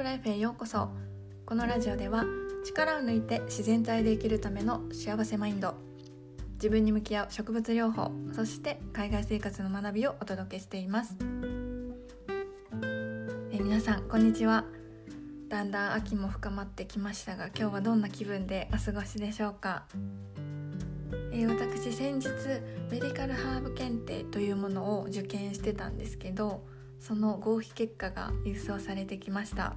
ブライフへようこそ。このラジオでは力を抜いて自然体で生きるための幸せマインド自分に向き合う植物療法そして海外生活の学びをお届けしています。え皆さんこんにちは。だんだん秋も深まってきましたが今日はどんな気分でお過ごしでしょうか？え私先日メディカルハーブ検定というものを受験してたんですけどその合否結果が郵送されてきました。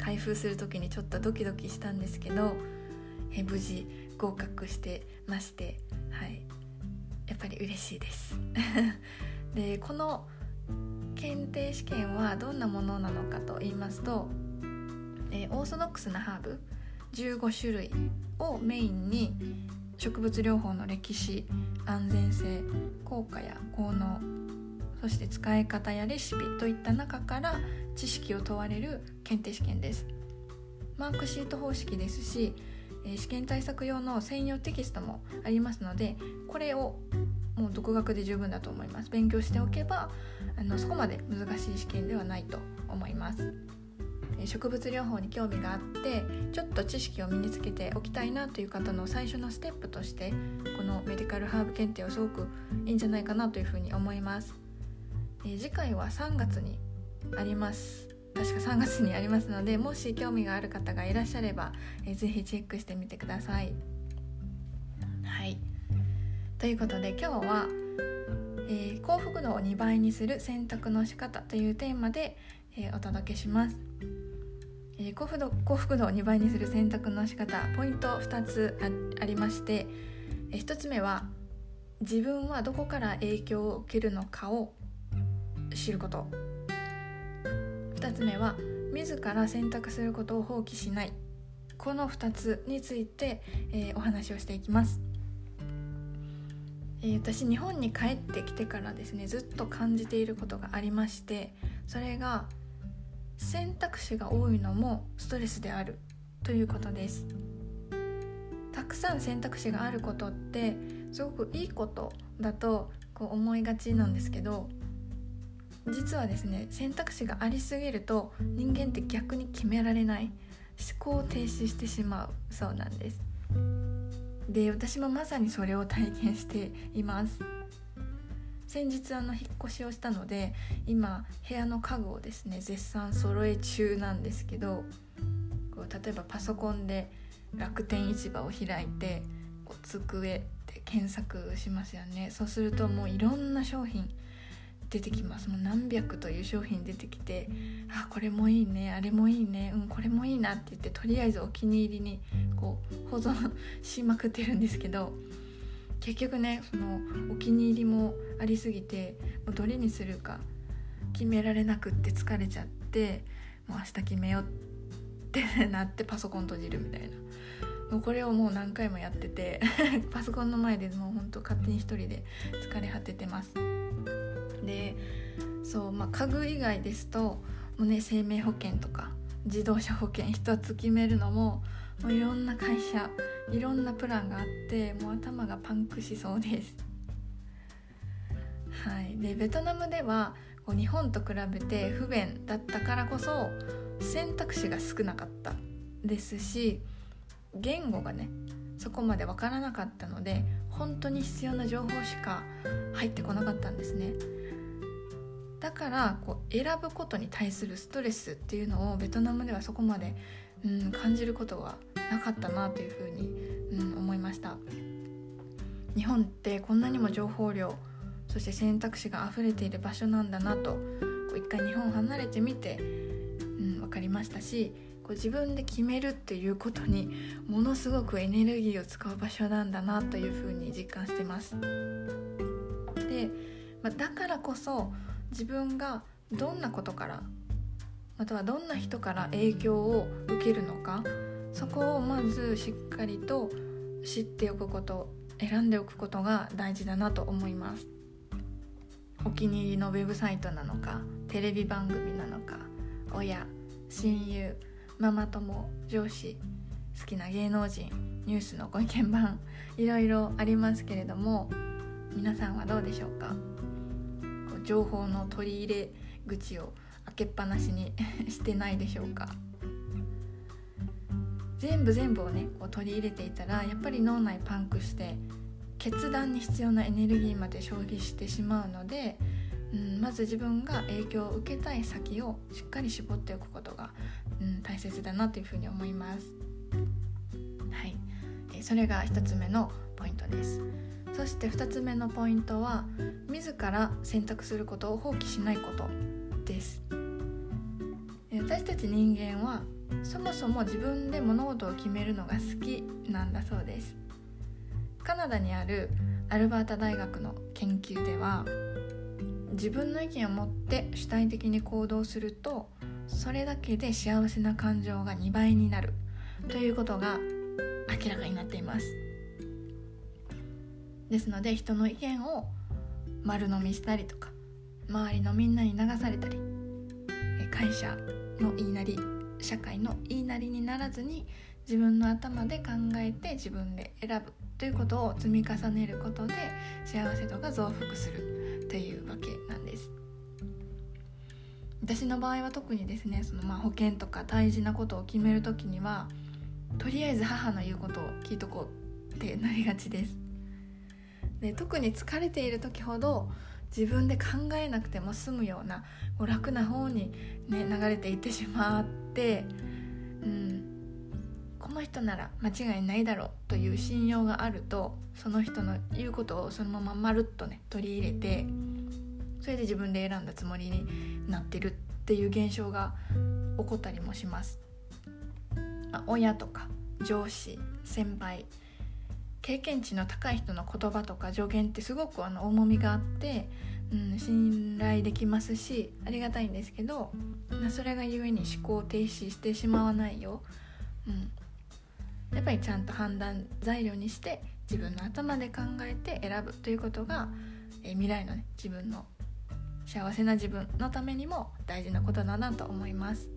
開封する時にちょっとドキドキしたんですけどえ無事合格してましてはい。やっぱり嬉しいです。でこの検定試験はどんなものなのかと言いますと、えオーソドックスなハーブ15種類をメインに植物療法の歴史安全性効果や効能そして使い方やレシピといった中から知識を問われる検定試験です。マークシート方式ですし試験対策用の専用テキストもありますのでこれをもう独学で十分だと思います。勉強しておけばあのそこまで難しい試験ではないと思います。植物療法に興味があってちょっと知識を身につけておきたいなという方の最初のステップとしてこのメディカルハーブ検定はすごくいいんじゃないかなというふうに思います。え次回は3月にあります確か3月にありますのでもし興味がある方がいらっしゃれば、えー、ぜひチェックしてみてください。はいということで今日は、えー、幸福度を2倍にする選択の仕方というテーマで、えー、お届けします。えー、幸福度幸福度を2倍にする選択の仕方ポイント2つありまして、え1つ目は自分はどこから影響を受けるのかを知ること。2つ目は自ら選択することを放棄しない。この2つについて、えー、お話をしていきます、えー、私日本に帰ってきてからですねずっと感じていることがありましてそれが選択肢が多いのもストレスであるということです。たくさん選択肢があることってすごくいいことだとこう思いがちなんですけど実はですね選択肢がありすぎると人間って逆に決められない思考を停止してしまう。そうなんです。で私もまさにそれを体験しています。先日あの引っ越しをしたので今部屋の家具をですね絶賛揃え中なんですけどこう例えばパソコンで楽天市場を開いてこう机って検索しますよね。そうするともういろんな商品出てきますもう何百という商品出てきてあこれもいいねあれもいいねうんこれもいいなって言ってとりあえずお気に入りにこう保存しまくってるんですけど結局ねそのお気に入りもありすぎてもうどれにするか決められなくって疲れちゃってもう明日決めようってなってパソコン閉じるみたいなもうこれをもう何回もやってて パソコンの前でもうほんと勝手に一人で疲れ果ててます。でそうまあ家具以外ですともうね生命保険とか自動車保険一つ決めるのももういろんな会社いろんなプランがあってもう頭がパンクしそうです。はい、でベトナムではこう日本と比べて不便だったからこそ選択肢が少なかったですし言語がねそこまで分からなかったので本当に必要な情報しか入ってこなかったんですね。だからこう選ぶことに対するストレスっていうのをベトナムではそこまで、うん、感じることはなかったなというふうに、うん、思いました日本ってこんなにも情報量そして選択肢が溢れている場所なんだなとこう一回日本離れてみて、うん、分かりましたしこう自分で決めるっていうことにものすごくエネルギーを使う場所なんだなというふうに実感してます。で、まあ、だからこそ自分がどんなことからまたはどんな人から影響を受けるのかそこをまずしっかりと知っておくこと選んでおくことが大事だなと思います。お気に入りのウェブサイトなのかテレビ番組なのか親親友ママ友上司好きな芸能人ニュースのご意見番いろいろありますけれども皆さんはどうでしょうか？情報の取り入れ口を開けっぱなしに してないでしょうか全部全部をねこう取り入れていたらやっぱり脳内パンクして決断に必要なエネルギーまで消費してしまうので、うん、まず自分が影響を受けたい先をしっかり絞っておくことが、うん、大切だなというふうに思います。はい、えそれが1つ目のポイントです。そして2つ目のポイントは自ら選択することを放棄しないことです。私たち人間はそもそも自分で物事を決めるのが好きなんだそうです。カナダにあるアルバータ大学の研究では自分の意見を持って主体的に行動するとそれだけで幸せな感情が2倍になるということが明らかになっています。ですので人の意見を丸飲みしたりとか周りのみんなに流されたり会社の言いなり社会の言いなりにならずに自分の頭で考えて自分で選ぶということを積み重ねることで幸せ度が増幅するというわけなんです。私の場合は特にですねそのまあ保険とか大事なことを決める時にはとりあえず母の言うことを聞いとこうってなりがちです。で特に疲れている時ほど自分で考えなくても済むようなこう楽な方に、ね、流れていってしまって、うん、この人なら間違いないだろうという信用があるとその人の言うことをそのまままるっとね取り入れてそれで自分で選んだつもりになってるっていう現象が起こったりもします。あ、親とか上司先輩経験値の高い人の言葉とか助言ってすごくあの重みがあって、うん、信頼できますしありがたいんですけどそれがゆえに思考停止してしまわないよ。う、うん、やっぱりちゃんと判断材料にして自分の頭で考えて選ぶということが、え未来のね自分の幸せな自分のためにも大事なことだなと思います。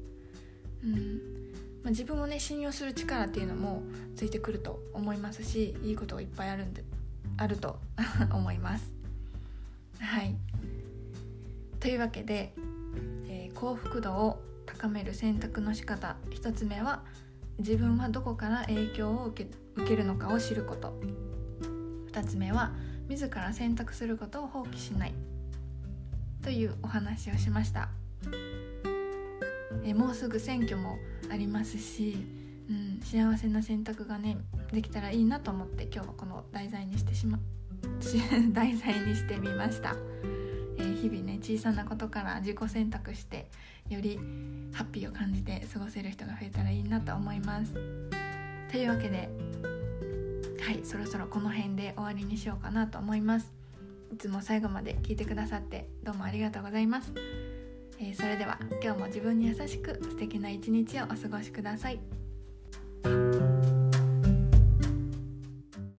うん。まあ、自分をね信用する力っていうのもついてくると思いますしいいことがいっぱいあるんであると 思います。はいというわけで、えー、幸福度を高める選択の仕方1つ目は自分はどこから影響を受け受けるのかを知ること2つ目は自ら選択することを放棄しないというお話をしました。えもうすぐ選挙もありますし、うん、幸せな選択がねできたらいいなと思って今日はこの題材にしてしま 題材にしてみました、えー、日々ね小さなことから自己選択してよりハッピーを感じて過ごせる人が増えたらいいなと思います。というわけではいそろそろこの辺で終わりにしようかなと思います。いつも最後まで聞いてくださってどうもありがとうございます。え、それでは今日も自分に優しく素敵な一日をお過ごしください。